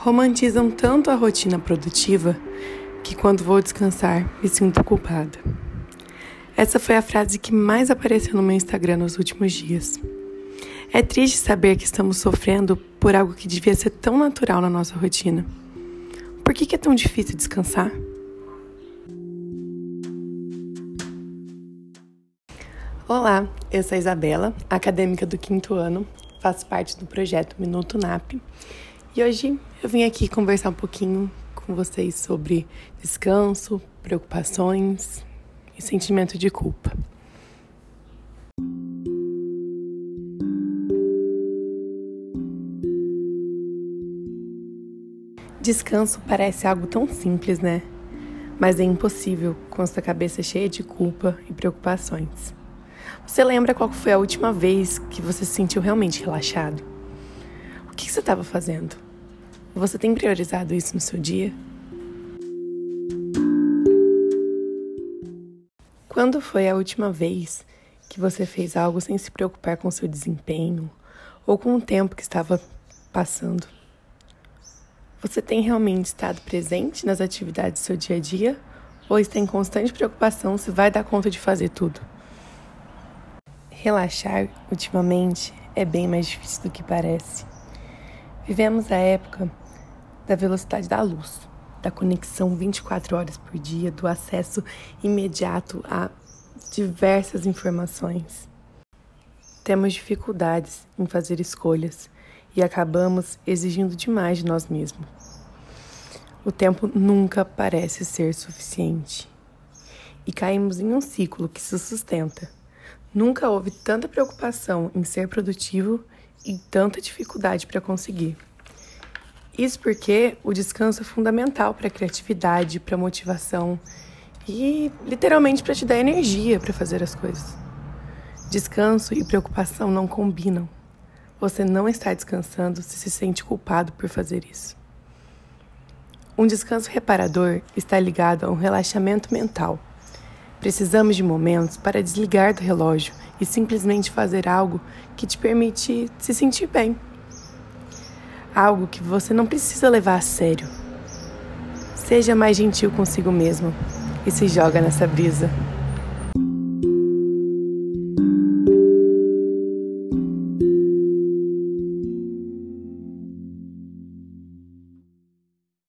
romantizam tanto a rotina produtiva que quando vou descansar me sinto culpada. Essa foi a frase que mais apareceu no meu Instagram nos últimos dias. É triste saber que estamos sofrendo por algo que devia ser tão natural na nossa rotina. Por que, é tão difícil descansar? Olá, eu sou a Isabela, acadêmica do quinto ano, faço parte do projeto Minuto NAP e hoje eu vim aqui conversar um pouquinho com vocês sobre descanso, preocupações e sentimento de culpa. Descanso parece algo tão simples, né? Mas é impossível com sua cabeça cheia de culpa e preocupações. Você lembra qual foi a última vez que você se sentiu realmente relaxado? Você estava fazendo? Você tem priorizado isso no seu dia? Quando foi a última vez que você fez algo sem se preocupar com seu desempenho ou com o tempo que estava passando? Você tem realmente estado presente nas atividades do seu dia a dia ou está em constante preocupação se vai dar conta de fazer tudo? Relaxar, ultimamente, é bem mais difícil do que parece. Vivemos a época da velocidade da luz, da conexão 24 horas por dia, do acesso imediato a diversas informações. Temos dificuldades em fazer escolhas e acabamos exigindo demais de nós mesmos. O tempo nunca parece ser suficiente. E caímos em um ciclo que se sustenta. Nunca houve tanta preocupação em ser produtivo e tanta dificuldade para conseguir. Isso porque o descanso é fundamental para a criatividade, para a motivação e literalmente para te dar energia para fazer as coisas. Descanso e preocupação não combinam. Você não está descansando se se sente culpado por fazer isso. Um descanso reparador está ligado a um relaxamento mental. Precisamos de momentos para desligar do relógio e simplesmente fazer algo que te permite se sentir bem. Algo que você não precisa levar a sério. Seja mais gentil consigo mesmo e se joga nessa brisa.